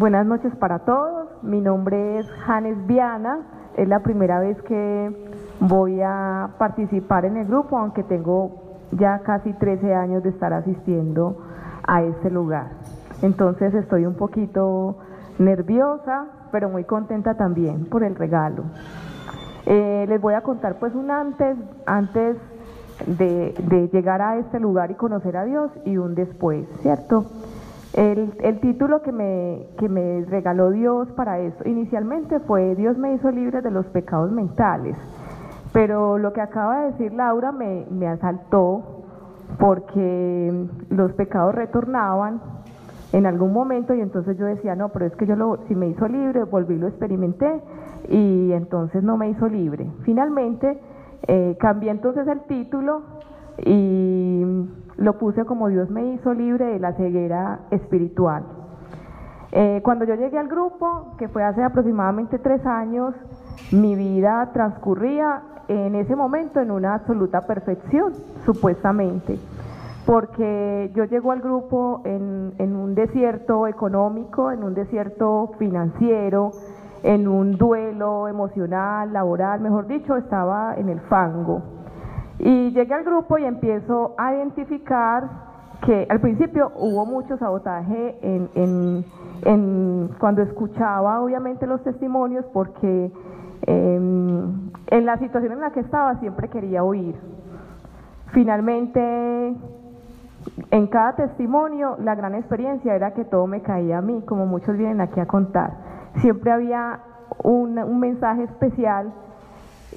Buenas noches para todos. Mi nombre es Janes Viana. Es la primera vez que voy a participar en el grupo, aunque tengo ya casi 13 años de estar asistiendo a este lugar. Entonces estoy un poquito nerviosa, pero muy contenta también por el regalo. Eh, les voy a contar pues un antes, antes de, de, llegar a este lugar y conocer a Dios y un después, ¿cierto? El, título que me, que me regaló Dios para esto inicialmente fue Dios me hizo libre de los pecados mentales, pero lo que acaba de decir Laura me, me asaltó porque los pecados retornaban en algún momento y entonces yo decía, no, pero es que yo lo, si me hizo libre, volví, lo experimenté y entonces no me hizo libre. Finalmente eh, cambié entonces el título y lo puse como Dios me hizo libre de la ceguera espiritual. Eh, cuando yo llegué al grupo, que fue hace aproximadamente tres años, mi vida transcurría en ese momento en una absoluta perfección, supuestamente, porque yo llego al grupo en, en un desierto económico, en un desierto financiero, en un duelo emocional, laboral, mejor dicho, estaba en el fango. Y llegué al grupo y empiezo a identificar que al principio hubo mucho sabotaje en, cuando escuchaba obviamente los testimonios porque eh, en la situación en la que estaba siempre quería oír. Finalmente, en cada testimonio, la gran experiencia era que todo me caía a mí, como muchos vienen aquí a contar. Siempre había un mensaje especial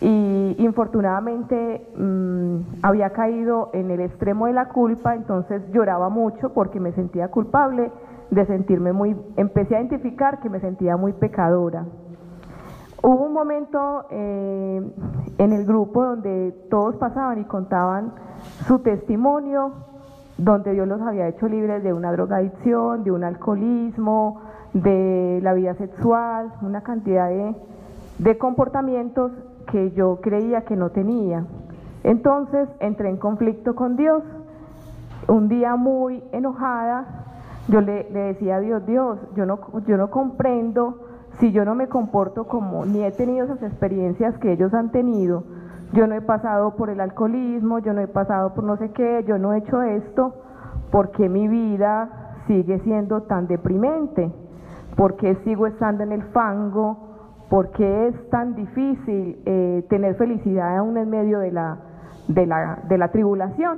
y infortunadamente mmm, había caído en el extremo de la culpa, entonces lloraba mucho porque me sentía culpable de sentirme muy, empecé a identificar que me sentía muy pecadora. Hubo un momento eh, en el grupo donde todos pasaban y contaban su testimonio, donde Dios los había hecho libres de una drogadicción, de un alcoholismo, de la vida sexual, una cantidad de comportamientos que yo creía que no tenía. Entonces entré en conflicto con Dios. Un día muy enojada, yo le, decía a Dios, Dios, yo no, yo no comprendo si yo no me comporto como, ni he tenido esas experiencias que ellos han tenido. Yo no he pasado por el alcoholismo, yo no he pasado por no sé qué, yo no he hecho esto, porque mi vida sigue siendo tan deprimente? porque sigo estando en el fango? ¿Por qué es tan difícil eh, tener felicidad aún en medio de la, de la, de la tribulación?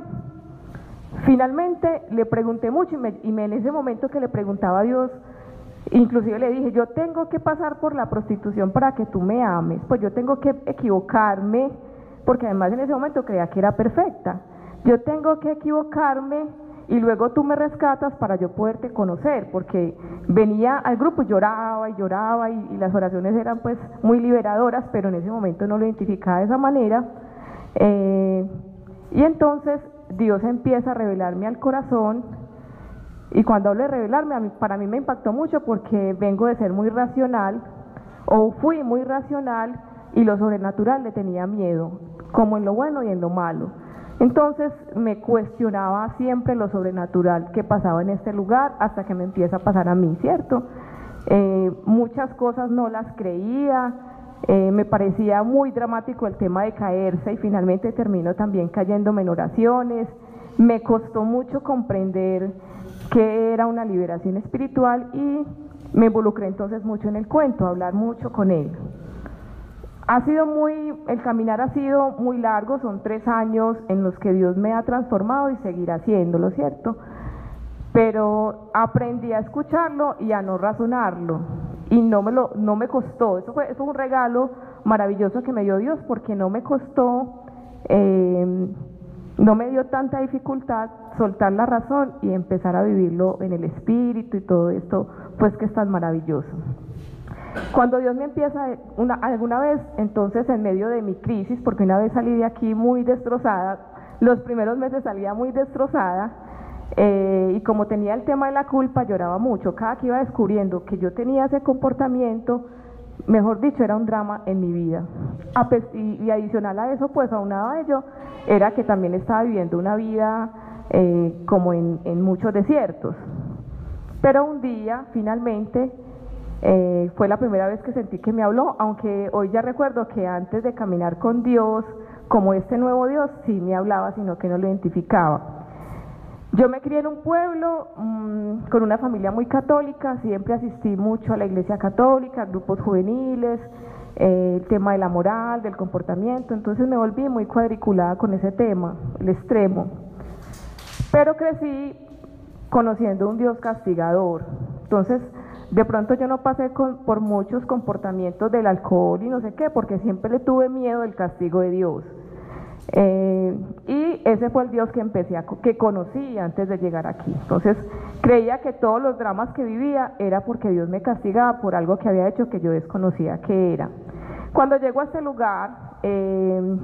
Finalmente le pregunté mucho y, y me, en ese momento que le preguntaba a Dios, inclusive le dije, yo tengo que pasar por la prostitución para que tú me ames, pues yo tengo que equivocarme, porque además en ese momento creía que era perfecta, yo tengo que equivocarme y luego tú me rescatas para yo poderte conocer, porque venía al grupo y lloraba y lloraba y, las oraciones eran pues muy liberadoras, pero en ese momento no lo identificaba de esa manera. Eh, y entonces Dios empieza a revelarme al corazón y cuando hablo de revelarme, a mí, para mí me impactó mucho porque vengo de ser muy racional o fui muy racional y lo sobrenatural le tenía miedo, como en lo bueno y en lo malo. Entonces me cuestionaba siempre lo sobrenatural que pasaba en este lugar hasta que me empieza a pasar a mí, ¿cierto? Eh, muchas cosas no las creía, eh, me parecía muy dramático el tema de caerse y finalmente termino también cayéndome en oraciones. Me costó mucho comprender qué era una liberación espiritual y me involucré entonces mucho en el cuento, hablar mucho con él. Ha sido muy, el caminar ha sido muy largo, son tres años en los que Dios me ha transformado y seguirá haciéndolo, ¿cierto? Pero aprendí a escucharlo y a no razonarlo y no me lo, no me costó. Eso fue, eso fue un regalo maravilloso que me dio Dios porque no me costó, eh, no me dio tanta dificultad soltar la razón y empezar a vivirlo en el espíritu y todo esto, pues que es tan maravilloso. Cuando Dios me empieza una, alguna vez, entonces en medio de mi crisis, porque una vez salí de aquí muy destrozada, los primeros meses salía muy destrozada, eh, y como tenía el tema de la culpa, lloraba mucho. Cada que iba descubriendo que yo tenía ese comportamiento, mejor dicho, era un drama en mi vida. Y, y adicional a eso, pues aunado a ello, era que también estaba viviendo una vida eh, como en, en muchos desiertos. Pero un día, finalmente, Eh, fue la primera vez que sentí que me habló, aunque hoy ya recuerdo que antes de caminar con Dios, como este nuevo Dios, sí me hablaba, sino que no lo identificaba. Yo me crié en un pueblo mmm, con una familia muy católica, siempre asistí mucho a la iglesia católica, grupos juveniles, eh, el tema de la moral, del comportamiento, entonces me volví muy cuadriculada con ese tema, el extremo. Pero crecí conociendo un Dios castigador, entonces de pronto yo no pasé por muchos comportamientos del alcohol y no sé qué, porque siempre le tuve miedo del castigo de Dios. Eh, y ese fue el Dios que empecé a, que conocí antes de llegar aquí. Entonces creía que todos los dramas que vivía era porque Dios me castigaba por algo que había hecho que yo desconocía que era. Cuando llego a este lugar, eh,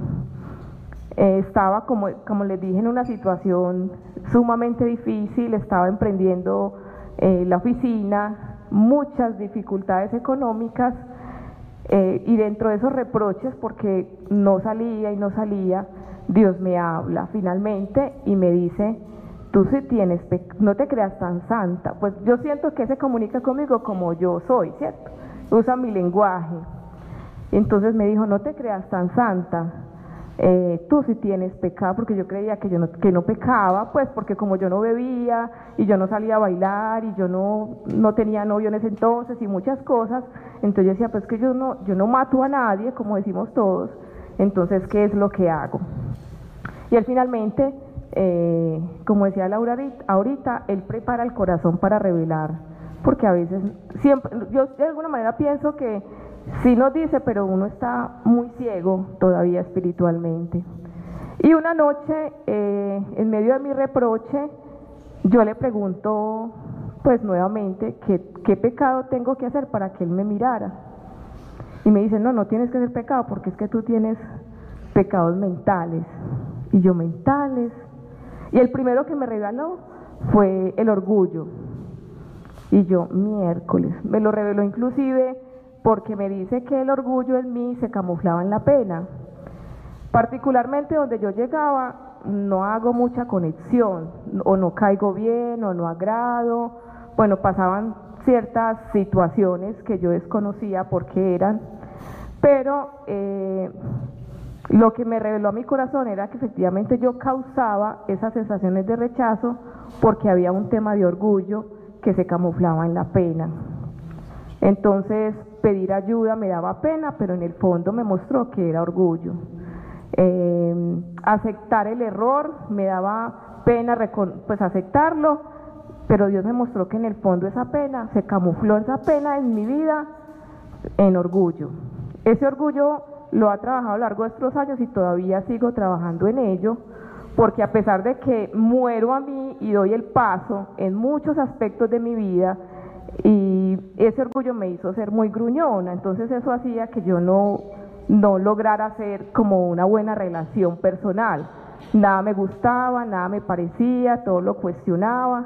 eh, estaba, como, como les dije, en una situación sumamente difícil, estaba emprendiendo la oficina, muchas dificultades económicas eh, y dentro de esos reproches, porque no salía y no salía, Dios me habla finalmente y me dice, tú sí tienes, no te creas tan santa. Pues yo siento que se comunica conmigo como yo soy, ¿cierto? Usa mi lenguaje. Entonces me dijo, no te creas tan santa, eh, tú sí tienes pecado, porque yo creía que yo no, que no pecaba, pues porque como yo no bebía y yo no salía a bailar y yo no, no tenía novio en ese entonces y muchas cosas, entonces yo decía, pues que yo no, yo no mato a nadie, como decimos todos, entonces, ¿qué es lo que hago? Y él finalmente, eh, como decía Laura ahorita, él prepara el corazón para revelar, porque a veces, siempre, yo de alguna manera pienso que Sí nos dice, pero uno está muy ciego todavía espiritualmente. Y una noche, eh, en medio de mi reproche, yo le pregunto, pues nuevamente, ¿qué, pecado tengo que hacer para que él me mirara? Y me dice, no, no tienes que hacer pecado porque es que tú tienes pecados mentales. Y yo, mentales. Y el primero que me regaló fue el orgullo. Y yo, miércoles. Me lo reveló inclusive porque me dice que el orgullo en mí se camuflaba en la pena. Particularmente donde yo llegaba, no hago mucha conexión, o no caigo bien, o no agrado. Bueno, pasaban ciertas situaciones que yo desconocía por qué eran, pero eh, lo que me reveló a mi corazón era que efectivamente yo causaba esas sensaciones de rechazo porque había un tema de orgullo que se camuflaba en la pena. Entonces, pedir ayuda me daba pena, pero en el fondo me mostró que era orgullo. Eh, aceptar el error me daba pena, pues aceptarlo, pero Dios me mostró que en el fondo esa pena, se camufló esa pena en mi vida en orgullo. Ese orgullo lo ha trabajado a lo largo de estos años y todavía sigo trabajando en ello, porque a pesar de que muero a mí y doy el paso en muchos aspectos de mi vida, y ese orgullo me hizo ser muy gruñona, entonces eso hacía que yo no, no lograra hacer como una buena relación personal. Nada me gustaba, nada me parecía, todo lo cuestionaba,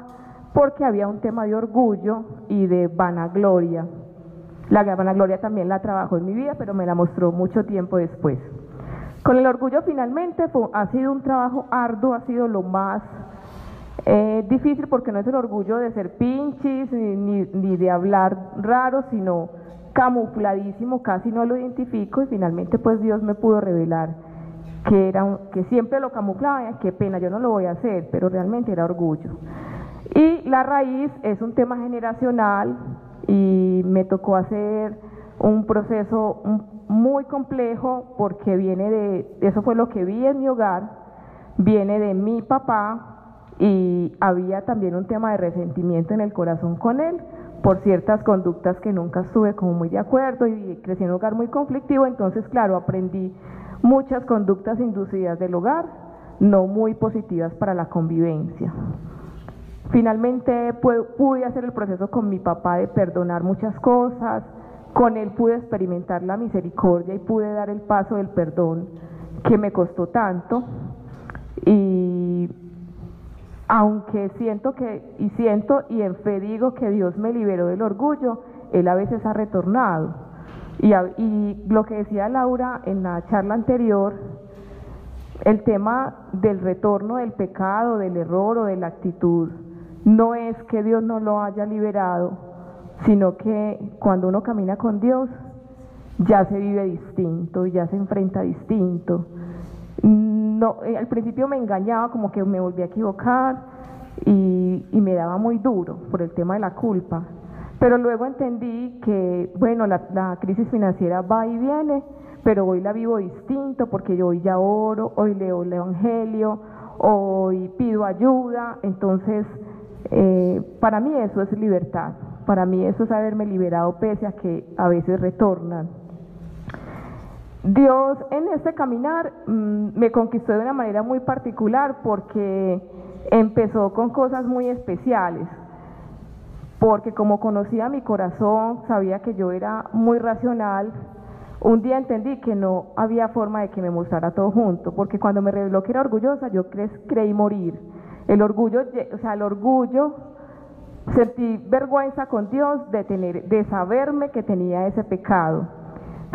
porque había un tema de orgullo y de vanagloria. La vanagloria también la trabajó en mi vida, pero me la mostró mucho tiempo después. Con el orgullo finalmente ha sido un trabajo arduo, ha sido lo más es difícil porque no es el orgullo de ser pinches ni, ni, de hablar raro, sino camufladísimo, casi no lo identifico y finalmente pues Dios me pudo revelar que era que siempre lo camuflaba, qué pena, yo no lo voy a hacer, pero realmente era orgullo. Y la raíz es un tema generacional y me tocó hacer un proceso muy complejo porque viene de, eso fue lo que vi en mi hogar, viene de mi papá, y había también un tema de resentimiento en el corazón con él por ciertas conductas que nunca estuve como muy de acuerdo y crecí en un hogar muy conflictivo, entonces claro, aprendí muchas conductas inducidas del hogar, no muy positivas para la convivencia. Finalmente pude hacer el proceso con mi papá de perdonar muchas cosas, con él pude experimentar la misericordia y pude dar el paso del perdón que me costó tanto y aunque siento que, y siento y en fe digo que Dios me liberó del orgullo, Él a veces ha retornado. Y, y lo que decía Laura en la charla anterior, el tema del retorno del pecado, del error o de la actitud, no es que Dios no lo haya liberado, sino que cuando uno camina con Dios, ya se vive distinto, ya se enfrenta distinto. No, eh, al principio me engañaba, como que me volví a equivocar y, me daba muy duro por el tema de la culpa. Pero luego entendí que, bueno, la, la crisis financiera va y viene, pero hoy la vivo distinto porque yo hoy ya oro, hoy leo el Evangelio, hoy pido ayuda, entonces eh, para mí eso es libertad, para mí eso es haberme liberado pese a que a veces retornan. Dios en este caminar mm, me conquistó de una manera muy particular porque empezó con cosas muy especiales, porque como conocía mi corazón, sabía que yo era muy racional, un día entendí que no había forma de que me mostrara todo junto, porque cuando me reveló que era orgullosa, yo creí morir. El orgullo, o sea, el orgullo, sentí vergüenza con Dios de tener, de saberme que tenía ese pecado.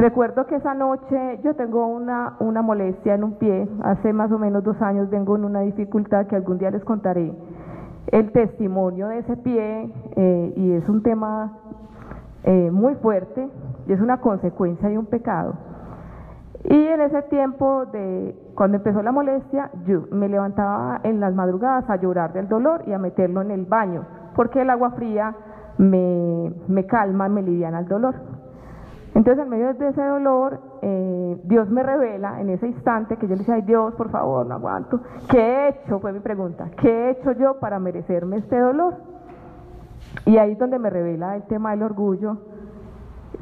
Recuerdo que esa noche yo tengo una, una molestia en un pie, hace más o menos dos años vengo en una dificultad que algún día les contaré el testimonio de ese pie eh, y es un tema eh, muy fuerte y es una consecuencia de un pecado. Y en ese tiempo de cuando empezó la molestia, yo me levantaba en las madrugadas a llorar del dolor y a meterlo en el baño, porque el agua fría me, me calma, me liviana el dolor. Entonces, en medio de ese dolor, eh, Dios me revela en ese instante que yo le decía, ay Dios, por favor, no aguanto. ¿Qué he hecho? Fue mi pregunta. ¿Qué he hecho yo para merecerme este dolor? Y ahí es donde me revela el tema del orgullo.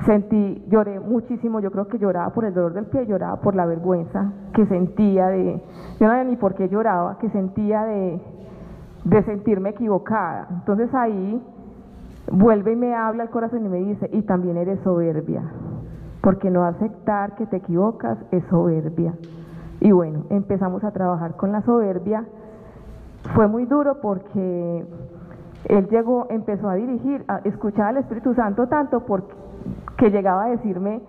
Sentí, lloré muchísimo, yo creo que lloraba por el dolor del pie, lloraba por la vergüenza que sentía de, yo no sabía ni por qué lloraba, que sentía de, de sentirme equivocada. Entonces ahí vuelve y me habla el corazón y me dice, y también eres soberbia, porque no aceptar que te equivocas es soberbia. Y bueno, empezamos a trabajar con la soberbia. Fue muy duro porque él llegó, empezó a dirigir, a escuchar al Espíritu Santo tanto porque que llegaba a decirme,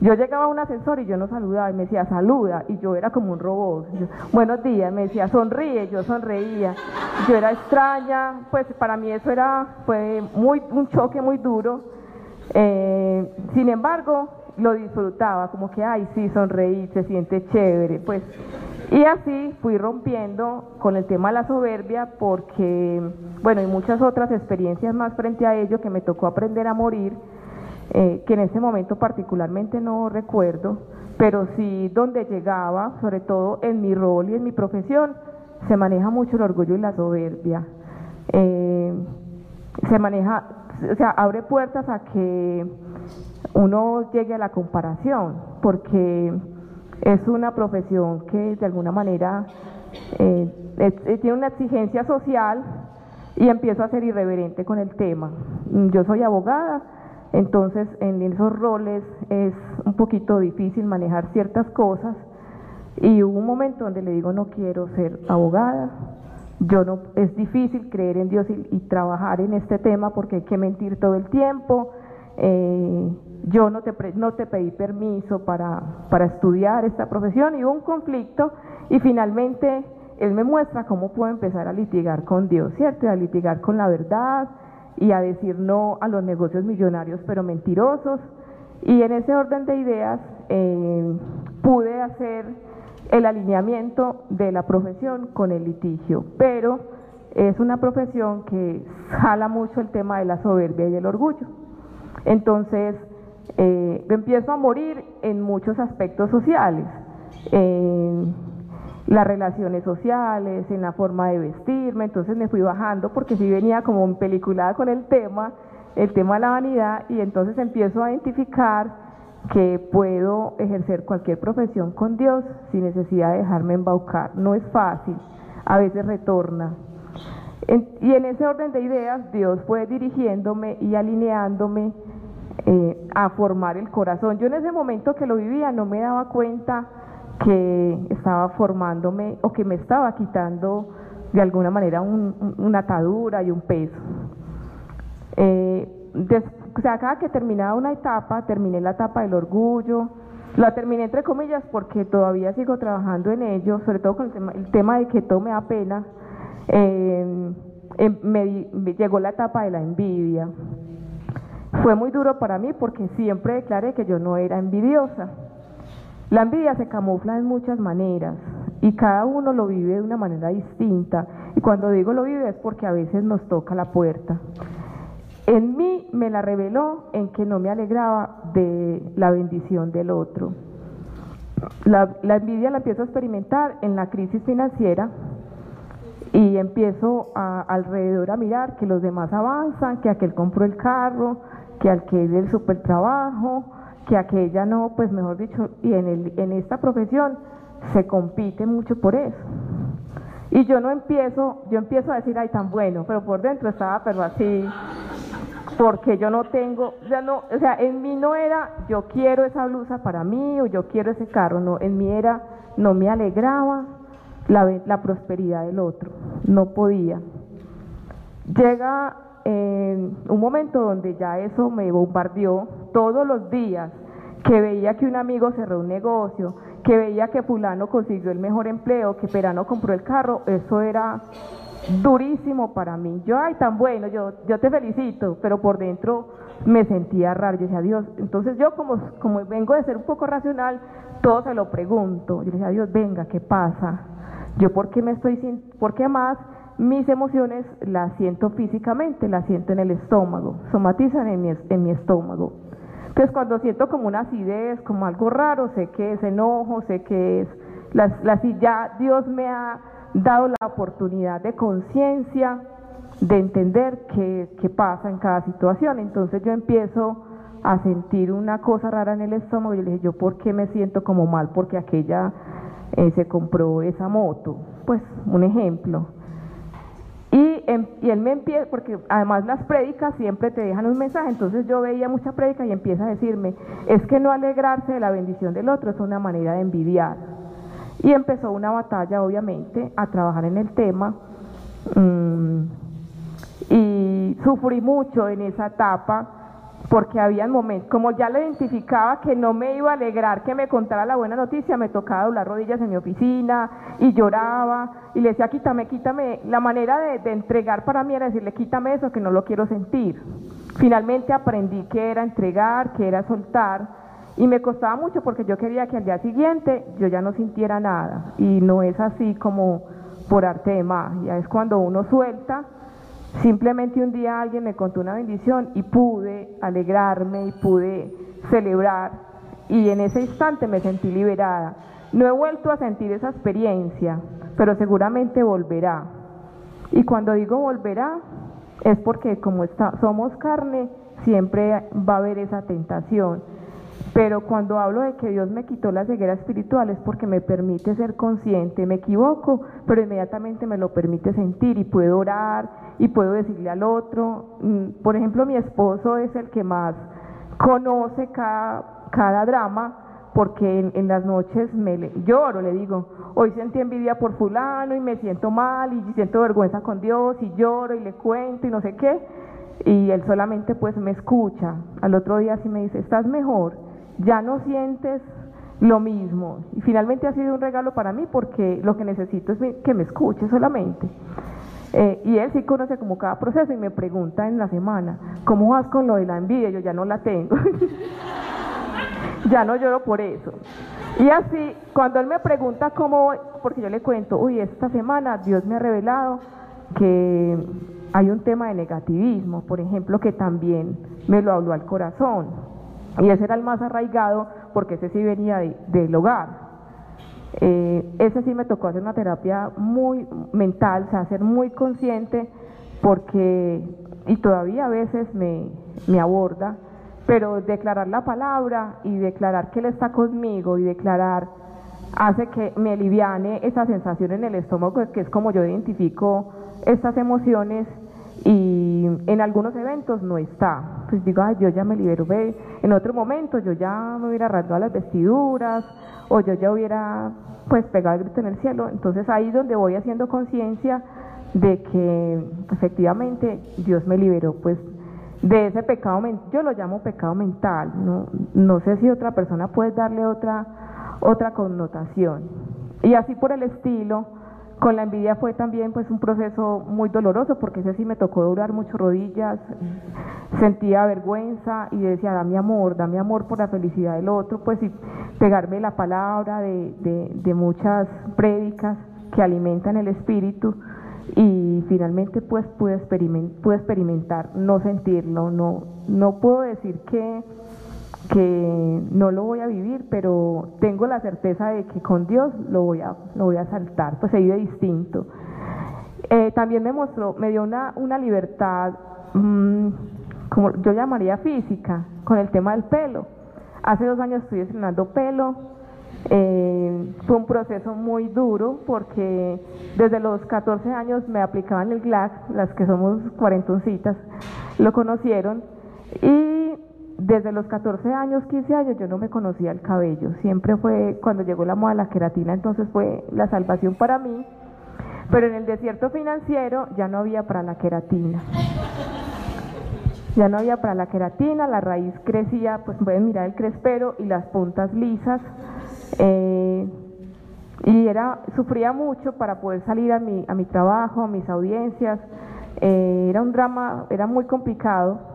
yo llegaba a un ascensor y yo no saludaba y me decía, saluda, y yo era como un robot. Buenos días, me decía, sonríe, yo sonreía. Yo era extraña, pues para mí eso era, fue muy, un choque muy duro. Eh, sin embargo, lo disfrutaba, como que, ay, sí, sonreí, se siente chévere, pues. Y así fui rompiendo con el tema de la soberbia porque, bueno, y muchas otras experiencias más frente a ello que me tocó aprender a morir eh, que en ese momento particularmente no recuerdo, pero sí donde llegaba, sobre todo en mi rol y en mi profesión, se maneja mucho el orgullo y la soberbia. Eh, se maneja, o sea, abre puertas a que uno llegue a la comparación, porque es una profesión que de alguna manera eh, tiene una exigencia social y empiezo a ser irreverente con el tema. Yo soy abogada, entonces, en esos roles es un poquito difícil manejar ciertas cosas y hubo un momento donde le digo no quiero ser abogada, yo no es difícil creer en Dios y, trabajar en este tema porque hay que mentir todo el tiempo. Eh, yo no te, no te pedí permiso para, para estudiar esta profesión y hubo un conflicto y finalmente él me muestra cómo puedo empezar a litigar con Dios, ¿cierto? A litigar con la verdad, y a decir no a los negocios millonarios pero mentirosos. Y en ese orden de ideas eh, pude hacer el alineamiento de la profesión con el litigio, pero es una profesión que jala mucho el tema de la soberbia y el orgullo. Entonces, eh, empiezo a morir en muchos aspectos sociales las relaciones sociales, en la forma de vestirme, entonces me fui bajando porque sí venía como peliculada con el tema, el tema de la vanidad, y entonces empiezo a identificar que puedo ejercer cualquier profesión con Dios sin necesidad de dejarme embaucar. No es fácil, a veces retorna. y en ese orden de ideas, Dios fue dirigiéndome y alineándome eh, a formar el corazón. Yo en ese momento que lo vivía no me daba cuenta que estaba formándome o que me estaba quitando de alguna manera una atadura y un peso. Eh, o sea, cada que terminaba una etapa, terminé la etapa del orgullo, la terminé entre comillas porque todavía sigo trabajando en ello, sobre todo con el tema, de que todo me da pena. Eh, em, me, llegó la etapa de la envidia. Fue muy duro para mí porque siempre declaré que yo no era envidiosa. La envidia se camufla en muchas maneras y cada uno lo vive de una manera distinta. Y cuando digo lo vive es porque a veces nos toca la puerta. En mí me la reveló en que no me alegraba de la bendición del otro. La, envidia la empiezo a experimentar en la crisis financiera y empiezo alrededor a mirar que los demás avanzan, que aquel compró el carro, que aquel el super trabajo, que aquella no, pues mejor dicho, y en, el, en esta profesión se compite mucho por eso. Y yo no empiezo, yo empiezo a decir, ay, tan bueno, pero por dentro estaba, pero así, porque yo no tengo, ya no, o sea, en mí no era, yo quiero esa blusa para mí o yo quiero ese carro, no, en mí era, no me alegraba la, la prosperidad del otro, no podía. Llega en un momento donde ya eso me bombardeó todos los días, que veía que un amigo cerró un negocio, que veía que fulano consiguió el mejor empleo, que Perano compró el carro, eso era durísimo para mí. Yo, ay, tan bueno, yo, yo te felicito, pero por dentro me sentía raro. Yo decía, Dios, entonces yo como, como vengo de ser un poco racional, todo se lo pregunto. Yo decía, Dios, venga, ¿qué pasa? Yo, ¿por qué me estoy sin, por qué más mis emociones las siento físicamente, las siento en el estómago, somatizan en mi, en mi estómago. Entonces cuando siento como una acidez, como algo raro, sé que es enojo, sé que es, la, la, ya Dios me ha dado la oportunidad de conciencia, de entender qué, qué pasa en cada situación. Entonces yo empiezo a sentir una cosa rara en el estómago y le dije, yo por qué me siento como mal porque aquella eh, se compró esa moto. Pues un ejemplo. Y, él me empieza, porque además las prédicas siempre te dejan un mensaje, entonces yo veía mucha prédica y empieza a decirme, es que no alegrarse de la bendición del otro es una manera de envidiar. Y empezó una batalla, obviamente, a trabajar en el tema. Mm, y sufrí mucho en esa etapa porque había momentos, como ya le identificaba que no me iba a alegrar que me contara la buena noticia, me tocaba doblar rodillas en mi oficina y lloraba y le decía, quítame, quítame. La manera de, de, entregar para mí era decirle, quítame eso que no lo quiero sentir. Finalmente aprendí que era entregar, que era soltar y me costaba mucho porque yo quería que al día siguiente yo ya no sintiera nada y no es así como por arte de magia, es cuando uno suelta Simplemente un día alguien me contó una bendición y pude alegrarme y pude celebrar y en ese instante me sentí liberada. No he vuelto a sentir esa experiencia, pero seguramente volverá. Y cuando digo volverá, es porque como somos carne, siempre va a haber esa tentación. Pero cuando hablo de que Dios me quitó la ceguera espiritual es porque me permite ser consciente, me equivoco, pero inmediatamente me lo permite sentir y puedo orar y puedo decirle al otro. Mm, por ejemplo, mi esposo es el que más conoce cada, cada drama porque en, las noches me lloro, le digo, hoy sentí envidia por fulano y me siento mal y siento vergüenza con Dios y lloro y le cuento y no sé qué. Y él solamente pues me escucha. Al otro día sí me dice, ¿estás mejor? Ya no sientes lo mismo. Y finalmente ha sido un regalo para mí porque lo que necesito es que me escuche solamente. Eh, y él sí conoce como cada proceso y me pregunta en la semana, ¿cómo vas con lo de la envidia? Yo ya no la tengo. ya no lloro por eso. Y así, cuando él me pregunta cómo porque yo le cuento, uy, esta semana Dios me ha revelado que hay un tema de negativismo, por ejemplo, que también me lo habló al corazón. Y ese era el más arraigado porque ese sí venía del hogar. Eh, ese sí me tocó hacer una terapia muy mental, o sea, ser muy consciente porque, y todavía a veces me, me aborda, pero declarar la palabra y declarar que Él está conmigo y declarar hace que me aliviane esa sensación en el estómago, que es como yo identifico estas emociones y en algunos eventos no está. Pues digo, ay, yo ya me libero, ve, en otro momento yo ya me hubiera rasgado las vestiduras o yo ya hubiera pues pegado el grito en el cielo. Entonces ahí es donde voy haciendo conciencia de que efectivamente Dios me liberó pues de ese pecado, yo lo llamo pecado mental, no, no sé si otra persona puede darle otra, otra connotación. Y así por el estilo, Con la envidia fue también pues un proceso muy doloroso porque ese sí me tocó doblar mucho rodillas, sentía vergüenza y decía, dame amor, dame amor por la felicidad del otro, pues y pegarme la palabra de, de, muchas prédicas que alimentan el espíritu y finalmente pues pude, pude experimentar no sentirlo, no, no puedo decir que que no lo voy a vivir, pero tengo la certeza de que con Dios lo voy a, lo voy a saltar, pues se vive distinto. Eh, también me mostró, me dio una, una libertad, mm, como yo llamaría física, con el tema del pelo. Hace dos años estuve estrenando pelo, eh, fue un proceso muy duro porque desde los 14 años me aplicaban el GLAC, las que somos cuarentoncitas, lo conocieron, y desde los 14 años, 15 años, yo no me conocía el cabello. Siempre fue cuando llegó la moda la queratina, entonces fue la salvación para mí. Pero en el desierto financiero ya no había para la queratina. Ya no había para la queratina, la raíz crecía, pues pueden mirar el crespero y las puntas lisas. Eh, y era, sufría mucho para poder salir a mi, a mi trabajo, a mis audiencias. Eh, era un drama, era muy complicado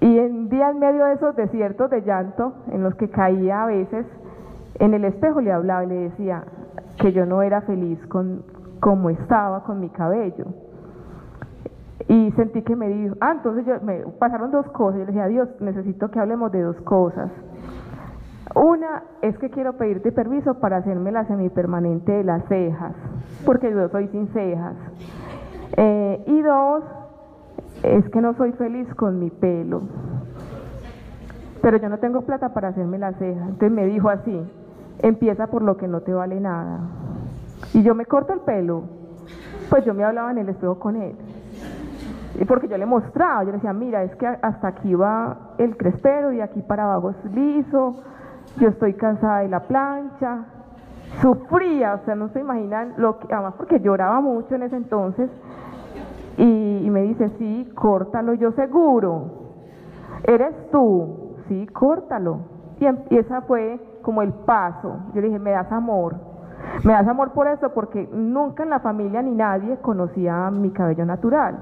y en día en medio de esos desiertos de llanto, en los que caía a veces, en el espejo le hablaba y le decía que yo no era feliz con cómo estaba con mi cabello. Y sentí que me dijo, ah, entonces yo, me pasaron dos cosas. Yo le dije, Dios, necesito que hablemos de dos cosas. Una es que quiero pedirte permiso para hacerme la semipermanente de las cejas, porque yo soy sin cejas. Eh, y dos, es que no soy feliz con mi pelo, pero yo no tengo plata para hacerme la ceja. Entonces me dijo así, empieza por lo que no te vale nada. Y yo me corto el pelo, pues yo me hablaba en el espejo con él. Y porque yo le mostraba, yo le decía, mira, es que hasta aquí va el crespero y aquí para abajo es liso, yo estoy cansada de la plancha, sufría, o sea, no se imaginan lo que, además porque lloraba mucho en ese entonces, me dice, sí, córtalo, yo seguro. Eres tú, sí, córtalo. Y, em, y esa fue como el paso. Yo le dije, me das amor. Me das amor por eso, porque nunca en la familia ni nadie conocía mi cabello natural.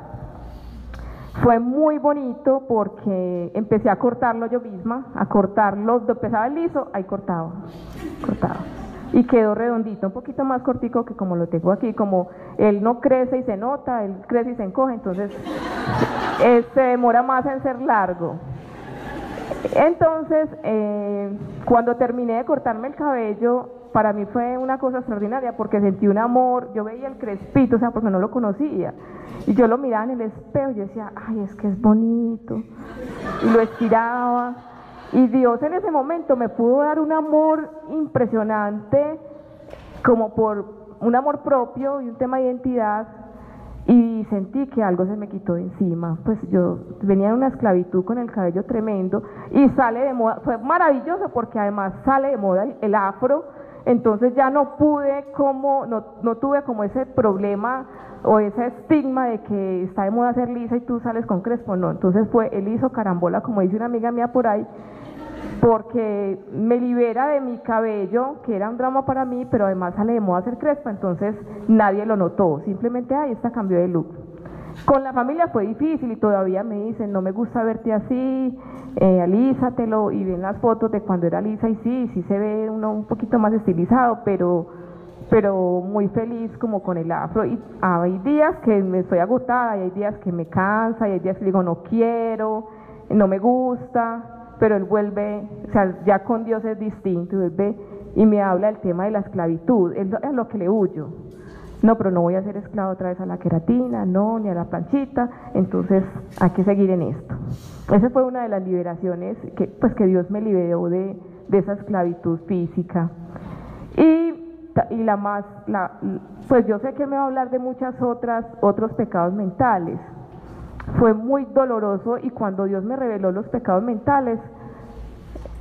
Fue muy bonito porque empecé a cortarlo yo misma, a cortarlo, empezaba el liso, ahí cortaba, cortaba y quedó redondito, un poquito más cortico que como lo tengo aquí, como él no crece y se nota, él crece y se encoge, entonces eh, se demora más en ser largo. Entonces, eh, cuando terminé de cortarme el cabello, para mí fue una cosa extraordinaria porque sentí un amor, yo veía el crespito, o sea, porque no lo conocía, y yo lo miraba en el espejo y decía, ay, es que es bonito, y lo estiraba, y Dios en ese momento me pudo dar un amor impresionante, como por un amor propio y un tema de identidad, y sentí que algo se me quitó de encima. Pues yo venía en una esclavitud con el cabello tremendo y sale de moda, fue maravilloso porque además sale de moda el, afro, entonces ya no pude como, no, no tuve como ese problema o ese estigma de que está de moda ser lisa y tú sales con crespo, no, entonces fue, él hizo carambola, como dice una amiga mía por ahí, porque me libera de mi cabello, que era un drama para mí, pero además sale de moda ser crespa, entonces nadie lo notó, simplemente ahí está cambio de look. Con la familia fue difícil y todavía me dicen, no me gusta verte así, eh, alízatelo, y ven las fotos de cuando era lisa y sí, sí se ve uno un poquito más estilizado, pero, pero muy feliz como con el afro. Y hay días que me estoy agotada, y hay días que me cansa, y hay días que digo, no quiero, no me gusta, pero él vuelve, o sea, ya con Dios es distinto, vuelve y me habla del tema de la esclavitud, es lo que le huyo. No, pero no voy a ser esclavo otra vez a la queratina, no, ni a la planchita, entonces hay que seguir en esto. Esa fue una de las liberaciones que, pues, que Dios me liberó de, de esa esclavitud física. Y, y la más, la, pues yo sé que me va a hablar de muchas otras, otros pecados mentales, fue muy doloroso y cuando Dios me reveló los pecados mentales,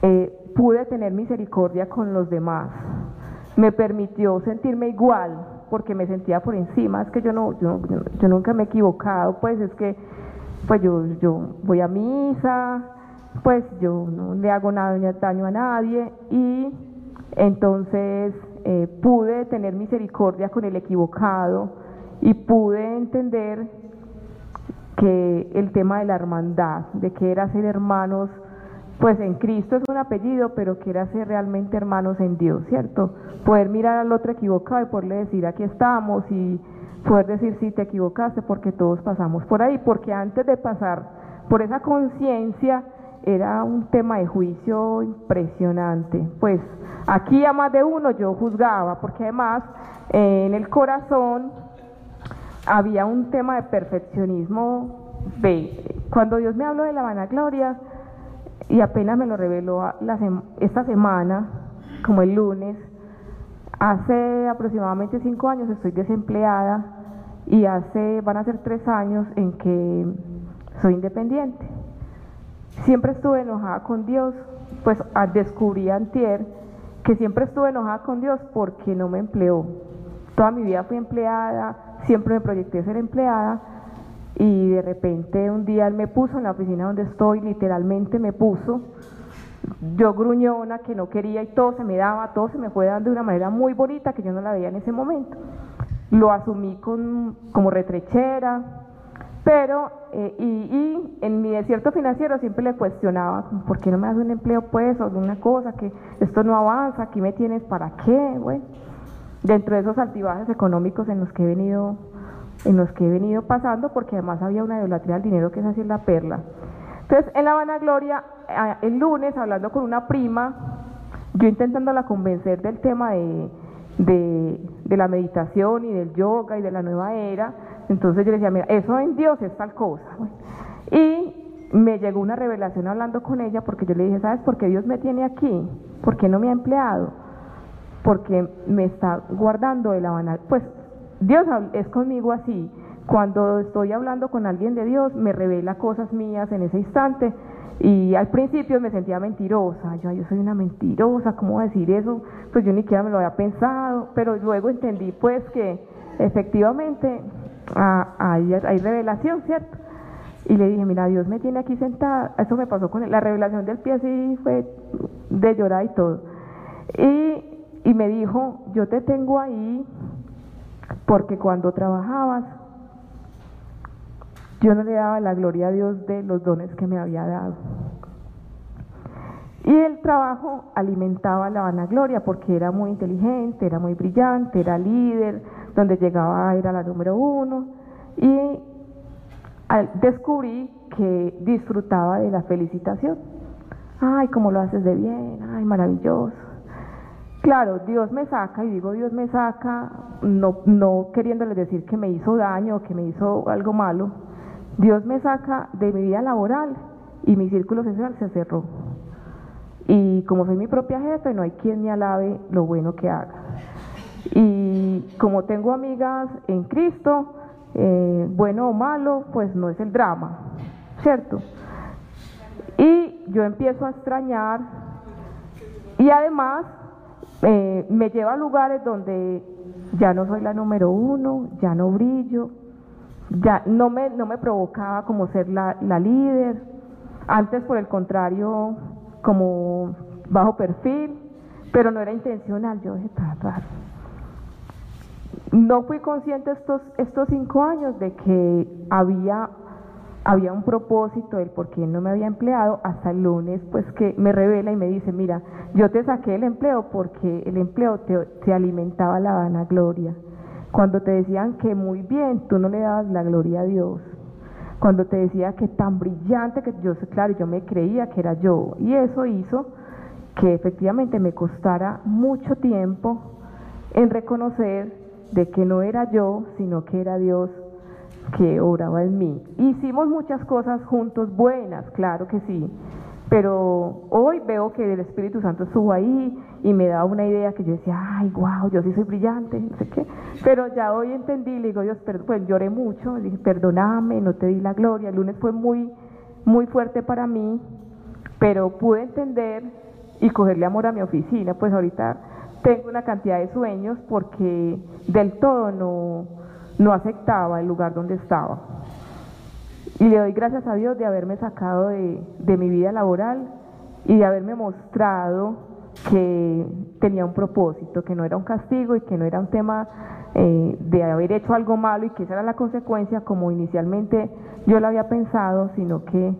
eh, pude tener misericordia con los demás. Me permitió sentirme igual porque me sentía por encima. Es que yo no, yo, yo nunca me he equivocado, pues es que pues yo, yo voy a misa, pues yo no le hago nada, daño a nadie y entonces eh, pude tener misericordia con el equivocado y pude entender que el tema de la hermandad, de que era ser hermanos, pues en Cristo es un apellido, pero que era ser realmente hermanos en Dios, ¿cierto? Poder mirar al otro equivocado y poderle decir aquí estamos y poder decir si te equivocaste porque todos pasamos por ahí, porque antes de pasar por esa conciencia era un tema de juicio impresionante, pues aquí a más de uno yo juzgaba, porque además eh, en el corazón había un tema de perfeccionismo. Cuando Dios me habló de la vanagloria, y apenas me lo reveló esta semana, como el lunes, hace aproximadamente cinco años estoy desempleada y hace, van a ser tres años en que soy independiente. Siempre estuve enojada con Dios, pues descubrí antier que siempre estuve enojada con Dios porque no me empleó. Toda mi vida fui empleada, siempre me proyecté ser empleada y de repente un día él me puso en la oficina donde estoy, literalmente me puso, yo gruñona que no quería y todo se me daba, todo se me fue dando de una manera muy bonita que yo no la veía en ese momento. Lo asumí con, como retrechera, pero, eh, y, en mi desierto financiero siempre le cuestionaba, ¿por qué no me das un empleo pues? O una cosa, que esto no avanza, aquí me tienes para qué, güey. Dentro de esos altibajes económicos en los que he venido en los que he venido pasando, porque además había una idolatría al dinero que es así la perla. Entonces, en la vanagloria, el lunes, hablando con una prima, yo intentándola convencer del tema de, de, la meditación y del yoga y de la nueva era, entonces yo le decía, mira, eso en Dios es tal cosa. Y me llegó una revelación hablando con ella porque yo le dije, ¿sabes por qué Dios me tiene aquí? ¿Por qué no me ha empleado? Porque me está guardando de la vanagloria. Pues Dios es conmigo así. Cuando estoy hablando con alguien de Dios, me revela cosas mías en ese instante. Y al principio me sentía mentirosa. Yo, yo soy una mentirosa, ¿cómo decir eso? Pues yo ni siquiera me lo había pensado. Pero luego entendí, pues, que efectivamente ah, hay, revelación, ¿cierto? Y le dije, mira, Dios me tiene aquí sentada. Eso me pasó con. La revelación del pie así fue de llorar y todo. Y, y me dijo, yo te tengo ahí porque cuando trabajabas, yo no le daba la gloria a Dios de los dones que me había dado. Y el trabajo alimentaba la vanagloria porque era muy inteligente, era muy brillante, era líder, donde llegaba era la número uno. Y descubrí que disfrutaba de la felicitación. Ay, cómo lo haces de bien, ay, maravilloso. Claro, Dios me saca, y digo Dios me saca, no, no queriéndole decir que me hizo daño, que me hizo algo malo. Dios me saca de mi vida laboral y mi círculo social se cerró. Y como soy mi propia jefe, no hay quien me alabe lo bueno que haga. Y como tengo amigas en Cristo, eh, bueno o malo, pues no es el drama, ¿cierto? Y yo empiezo a extrañar y además eh, me lleva a lugares donde ya no soy la número uno, ya no brillo, ya no me, no me provocaba como ser la, la líder, antes por el contrario como bajo perfil, pero no era intencional, yo dije. No fui consciente estos, estos cinco años de que había había un propósito del por qué no me había empleado hasta el lunes, pues que me revela y me dice, mira, yo te saqué el empleo porque el empleo te, te alimentaba la vanagloria. Cuando te decían que muy bien, tú no le dabas la gloria a Dios. Cuando te decía que tan brillante que yo, claro, yo me creía que era yo. Y eso hizo que efectivamente me costara mucho tiempo en reconocer de que no era yo, sino que era Dios que oraba en mí. Hicimos muchas cosas juntos buenas, claro que sí, pero hoy veo que el Espíritu Santo estuvo ahí y me da una idea que yo decía, ay, wow, yo sí soy brillante, no sé qué. Pero ya hoy entendí, le digo, Dios, pues lloré mucho, le dije, perdóname, no te di la gloria. El lunes fue muy, muy fuerte para mí, pero pude entender y cogerle amor a mi oficina. Pues ahorita tengo una cantidad de sueños porque del todo no no aceptaba el lugar donde estaba. Y le doy gracias a Dios de haberme sacado de, mi vida laboral y de haberme mostrado que tenía un propósito, que no era un castigo y que no era un tema eh, de haber hecho algo malo y que esa era la consecuencia como inicialmente yo lo había pensado, sino que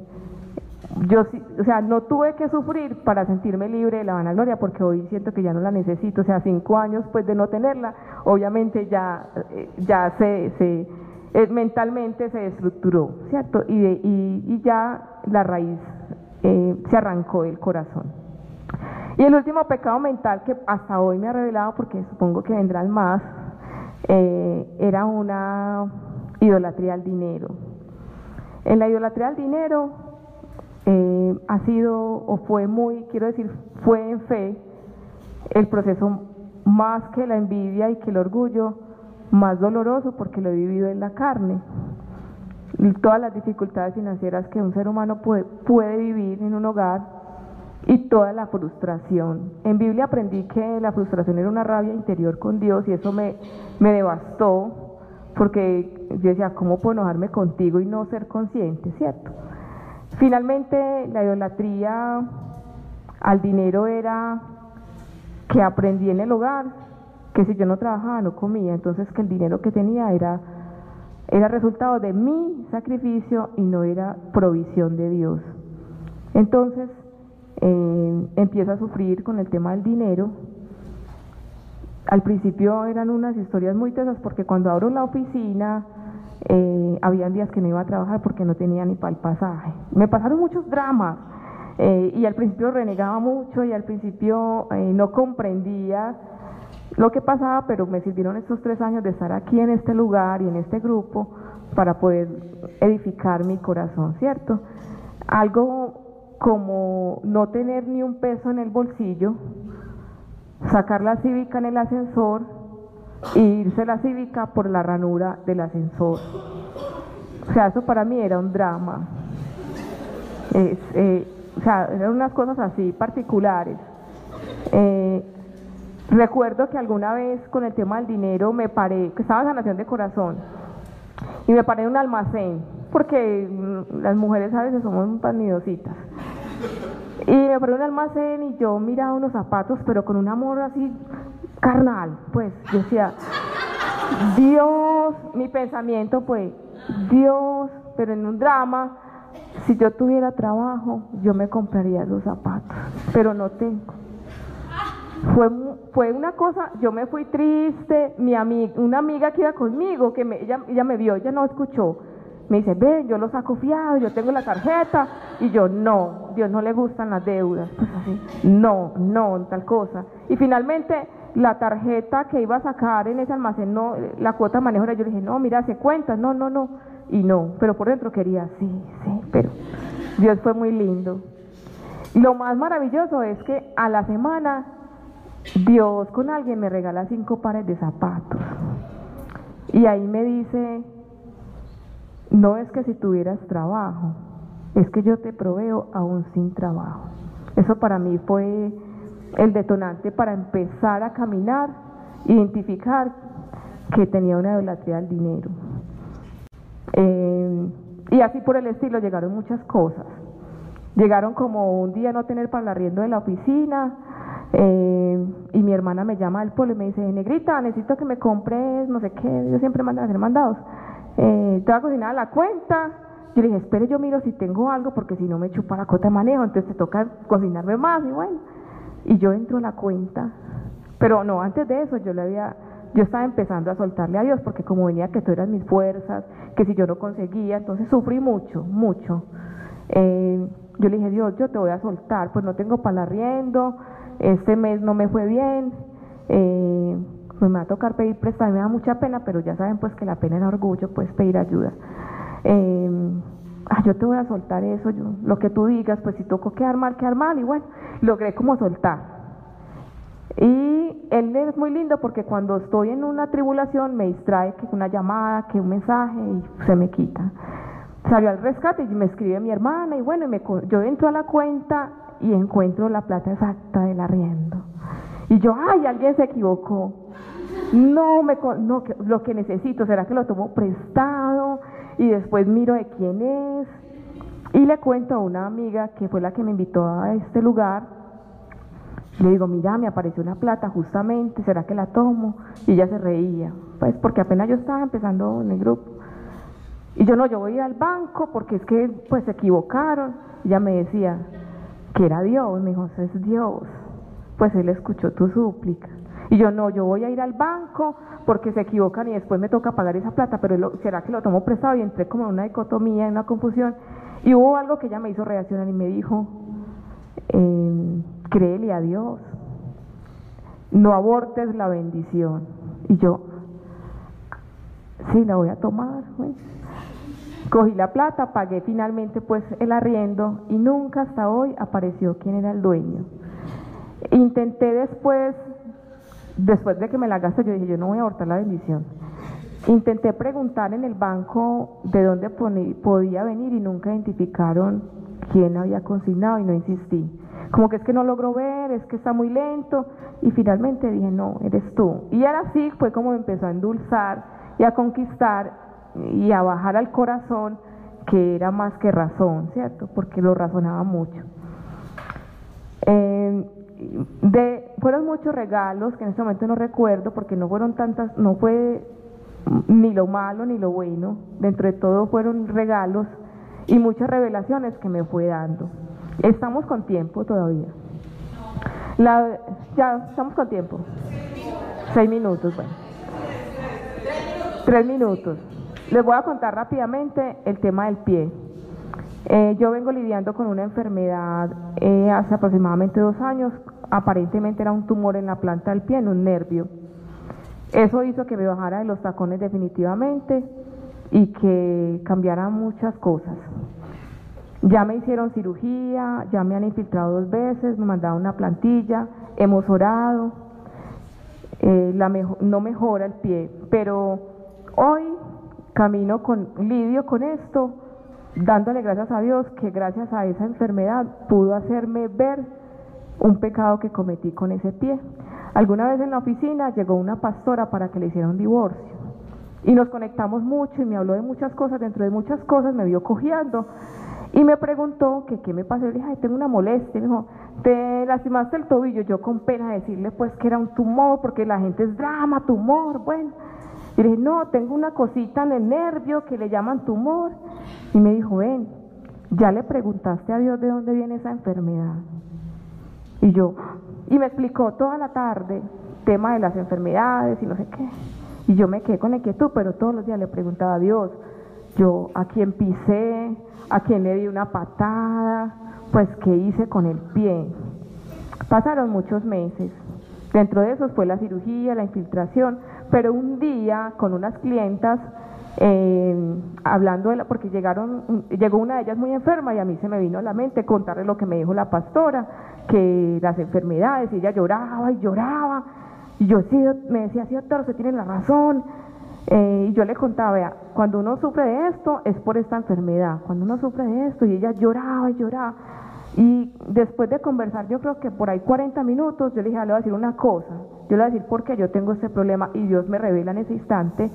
yo, o sea, no tuve que sufrir para sentirme libre de la vanagloria, porque hoy siento que ya no la necesito, o sea, cinco años pues de no tenerla, obviamente ya, eh, ya se, se eh, mentalmente se estructuró, ¿cierto? Y, y, ya la raíz eh, se arrancó del corazón. Y el último pecado mental que hasta hoy me ha revelado, porque supongo que vendrán más, era una idolatría al dinero. En la idolatría al dinero, eh, ha sido o fue muy, quiero decir, fue en fe el proceso más que la envidia y que el orgullo, más doloroso porque lo he vivido en la carne. Y todas las dificultades financieras que un ser humano puede, puede vivir en un hogar y toda la frustración. En Biblia aprendí que la frustración era una rabia interior con Dios y eso me, me devastó porque yo decía, ¿cómo puedo enojarme contigo y no ser consciente, cierto? Finalmente, la idolatría al dinero era que aprendí en el hogar que si yo no trabajaba no comía, entonces que el dinero que tenía era, era resultado de mi sacrificio y no era provisión de Dios. Entonces eh, empiezo a sufrir con el tema del dinero. Al principio eran unas historias muy tesas porque cuando abro la oficina, eh, habían días que no iba a trabajar porque no tenía ni para el pasaje. Me pasaron muchos dramas eh, y al principio renegaba mucho y al principio eh, no comprendía lo que pasaba, pero me sirvieron estos tres años de estar aquí en este lugar y en este grupo para poder edificar mi corazón, ¿cierto? Algo como no tener ni un peso en el bolsillo, sacar la cívica en el ascensor y irse la cívica por la ranura del ascensor. O sea, eso para mí era un drama. Eh, o sea, eran unas cosas así particulares. Eh, recuerdo que alguna vez con el tema del dinero me paré, que estaba en sanación de corazón, y me paré en un almacén, porque mm, las mujeres a veces somos panidositas. Y me paré en un almacén y yo miraba unos zapatos, pero con un amor así carnal, pues yo decía, Dios, mi pensamiento fue, Dios, pero en un drama, si yo tuviera trabajo, yo me compraría esos zapatos, pero no tengo. Fue, fue una cosa, yo me fui triste, mi amiga, una amiga que iba conmigo, que me, ella, ella me vio, ella no escuchó, me dice, ven, yo lo saco fiado, yo tengo la tarjeta, y yo, no, Dios no le gustan las deudas, pues así, no, no, tal cosa. Y finalmente la tarjeta que iba a sacar en ese almacén, no, la cuota de yo le dije, no, mira, se cuenta, no, no, no, y no, pero por dentro quería, sí, sí, pero Dios fue muy lindo. Lo más maravilloso es que a la semana Dios con alguien me regala cinco pares de zapatos. Y ahí me dice, no es que si tuvieras trabajo, es que yo te proveo aún sin trabajo. Eso para mí fue el detonante para empezar a caminar, identificar que tenía una idolatría al dinero. Eh, y así por el estilo llegaron muchas cosas. Llegaron como un día no tener para el arriendo de la oficina, eh, y mi hermana me llama al pueblo y me dice, negrita, necesito que me compres no sé qué, yo siempre mando a hacer mandados. Eh, te voy a cocinar la cuenta. Yo le dije, espere, yo miro si tengo algo, porque si no me chupa la cota de manejo, entonces te toca cocinarme más, y bueno y yo entro a la cuenta, pero no, antes de eso yo le había, yo estaba empezando a soltarle a Dios, porque como venía que tú eras mis fuerzas, que si yo no conseguía, entonces sufrí mucho, mucho. Eh, yo le dije, Dios, yo te voy a soltar, pues no tengo para arriendo, este mes no me fue bien, eh, me va a tocar pedir prestado, me da mucha pena, pero ya saben pues que la pena es orgullo, pues pedir ayuda. Eh, ah, yo te voy a soltar eso, yo, lo que tú digas, pues si toco quedar mal, quedar mal, y bueno, logré como soltar. Y él es muy lindo porque cuando estoy en una tribulación me distrae que una llamada, que un mensaje y se me quita. Salió al rescate y me escribe mi hermana y bueno, me, yo entro a la cuenta y encuentro la plata exacta del arriendo. Y yo, ay, alguien se equivocó. No, me, no, lo que necesito, ¿será que lo tomo prestado? Y después miro de quién es y le cuento a una amiga que fue la que me invitó a este lugar Le digo, mira, me apareció una plata justamente, ¿será que la tomo? Y ella se reía, pues porque apenas yo estaba empezando en el grupo. Y yo no, yo voy al banco porque es que pues se equivocaron. Y ella me decía que era Dios, me dijo, es Dios. Pues él escuchó tu súplica. Y yo no, yo voy a ir al banco porque se equivocan y después me toca pagar esa plata, pero será que lo tomo prestado y entré como en una dicotomía, en una confusión. Y hubo algo que ella me hizo reaccionar y me dijo, eh, créele a Dios, no abortes la bendición. Y yo, sí, la voy a tomar. Cogí la plata, pagué finalmente pues el arriendo y nunca hasta hoy apareció quién era el dueño. Intenté después, después de que me la gasto, yo dije, yo no voy a abortar la bendición. Intenté preguntar en el banco de dónde podía venir y nunca identificaron quién había consignado y no insistí. Como que es que no logro ver, es que está muy lento y finalmente dije, no, eres tú. Y ahora sí fue como empezó a endulzar y a conquistar y a bajar al corazón que era más que razón, ¿cierto? Porque lo razonaba mucho. Eh, de, fueron muchos regalos que en este momento no recuerdo porque no fueron tantas, no fue ni lo malo ni lo bueno, dentro de todo fueron regalos y muchas revelaciones que me fue dando. Estamos con tiempo todavía. La, ya, estamos con tiempo. Seis minutos. Tres minutos. Les voy a contar rápidamente el tema del pie. Eh, yo vengo lidiando con una enfermedad eh, hace aproximadamente dos años. Aparentemente era un tumor en la planta del pie, en un nervio. Eso hizo que me bajara de los tacones definitivamente y que cambiara muchas cosas. Ya me hicieron cirugía, ya me han infiltrado dos veces, me mandaron una plantilla, hemos orado, eh, no mejora el pie, pero hoy camino con lidio con esto, dándole gracias a Dios que gracias a esa enfermedad pudo hacerme ver un pecado que cometí con ese pie. Alguna vez en la oficina llegó una pastora para que le hiciera un divorcio y nos conectamos mucho y me habló de muchas cosas, dentro de muchas cosas me vio cojeando y me preguntó que qué me pasó. Le dije, tengo una molestia. Me dijo, te lastimaste el tobillo. Yo con pena decirle pues que era un tumor, porque la gente es drama, tumor, bueno. Y le dije, no, tengo una cosita en el nervio que le llaman tumor. Y me dijo, ven, ya le preguntaste a Dios de dónde viene esa enfermedad. Y yo, y me explicó toda la tarde tema de las enfermedades y no sé qué. Y yo me quedé con inquietud, pero todos los días le preguntaba a Dios, yo a quién pisé, a quién le di una patada, pues qué hice con el pie. Pasaron muchos meses. Dentro de esos fue la cirugía, la infiltración, pero un día con unas clientas, eh, hablando de la, porque llegaron, llegó una de ellas muy enferma y a mí se me vino a la mente contarle lo que me dijo la pastora, que las enfermedades, y ella lloraba y lloraba, y yo sí, me decía, sí doctor, usted tiene la razón, eh, y yo le contaba, vea, cuando uno sufre de esto es por esta enfermedad, cuando uno sufre de esto y ella lloraba y lloraba. Y después de conversar, yo creo que por ahí 40 minutos, yo le dije, le voy a decir una cosa, yo le voy a decir por qué yo tengo este problema y Dios me revela en ese instante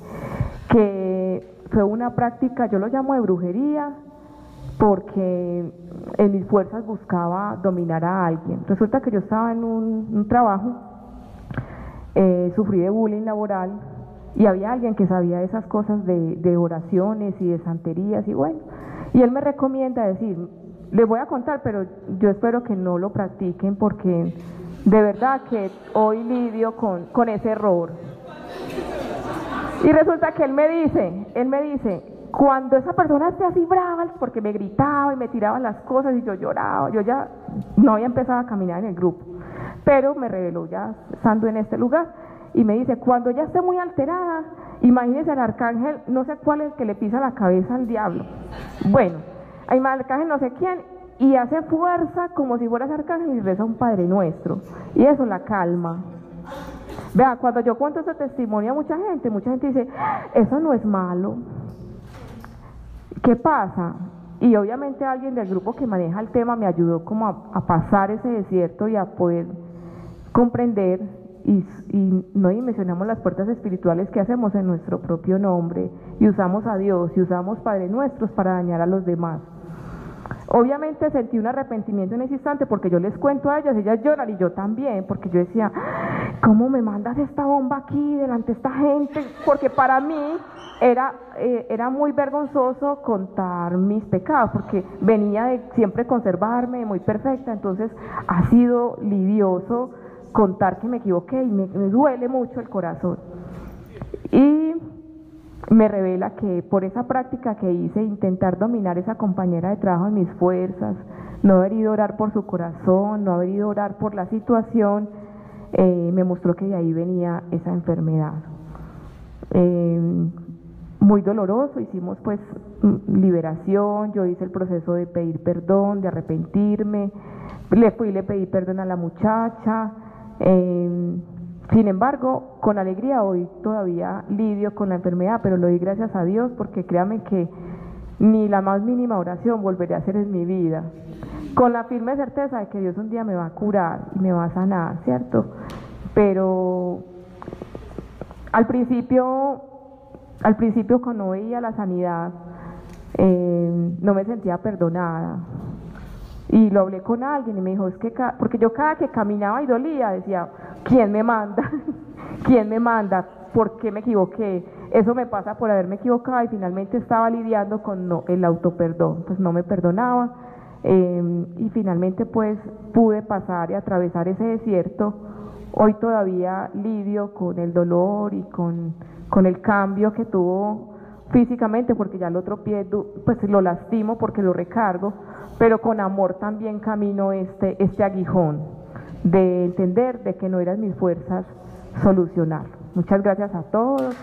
que fue una práctica, yo lo llamo de brujería, porque en mis fuerzas buscaba dominar a alguien. Resulta que yo estaba en un, trabajo, eh, sufrí de bullying laboral, y había alguien que sabía esas cosas de, oraciones y de santerías y bueno, y él me recomienda decir, les voy a contar, pero yo espero que no lo practiquen porque de verdad que hoy lidio con, con ese error. Y resulta que él me dice, él me dice, cuando esa persona esté así brava, porque me gritaba y me tiraba las cosas y yo lloraba, yo ya no había empezado a caminar en el grupo, pero me reveló ya estando en este lugar y me dice, cuando ya esté muy alterada, imagínese al arcángel, no sé cuál es el que le pisa la cabeza al diablo. Bueno, más arcángel no sé quién, y hace fuerza como si fuera arcángel y reza un Padre Nuestro. Y eso la calma. Vea, cuando yo cuento ese testimonio a mucha gente, mucha gente dice, eso no es malo. ¿Qué pasa? Y obviamente alguien del grupo que maneja el tema me ayudó como a pasar ese desierto y a poder comprender y, no dimensionamos las puertas espirituales que hacemos en nuestro propio nombre y usamos a Dios y usamos Padre Nuestros para dañar a los demás. Obviamente sentí un arrepentimiento en ese instante porque yo les cuento a ellas, ellas lloran y yo también, porque yo decía, ¿cómo me mandas esta bomba aquí delante de esta gente? Porque para mí era, eh, era muy vergonzoso contar mis pecados, porque venía de siempre conservarme muy perfecta, entonces ha sido lidioso contar que me equivoqué y me, me duele mucho el corazón. Y me revela que por esa práctica que hice, intentar dominar esa compañera de trabajo en mis fuerzas, no haber ido a orar por su corazón, no haber ido a orar por la situación, eh, me mostró que de ahí venía esa enfermedad. Eh, muy doloroso, hicimos pues liberación, yo hice el proceso de pedir perdón, de arrepentirme, le fui y le pedí perdón a la muchacha. Eh, sin embargo, con alegría hoy todavía lidio con la enfermedad, pero lo doy gracias a Dios porque créame que ni la más mínima oración volveré a hacer en mi vida. Con la firme certeza de que Dios un día me va a curar y me va a sanar, ¿cierto? Pero al principio, al principio cuando veía la sanidad, eh, no me sentía perdonada. Y lo hablé con alguien y me dijo, es que, porque yo cada que caminaba y dolía decía, ¿quién me manda? ¿Quién me manda? ¿Por qué me equivoqué? Eso me pasa por haberme equivocado y finalmente estaba lidiando con no, el autoperdón, pues no me perdonaba em, y finalmente pues pude pasar y atravesar ese desierto. Hoy todavía lidio con el dolor y con, con el cambio que tuvo físicamente porque ya el otro pie pues lo lastimo porque lo recargo, pero con amor también camino este, este aguijón de entender de que no eran mis fuerzas solucionarlo. Muchas gracias a todos.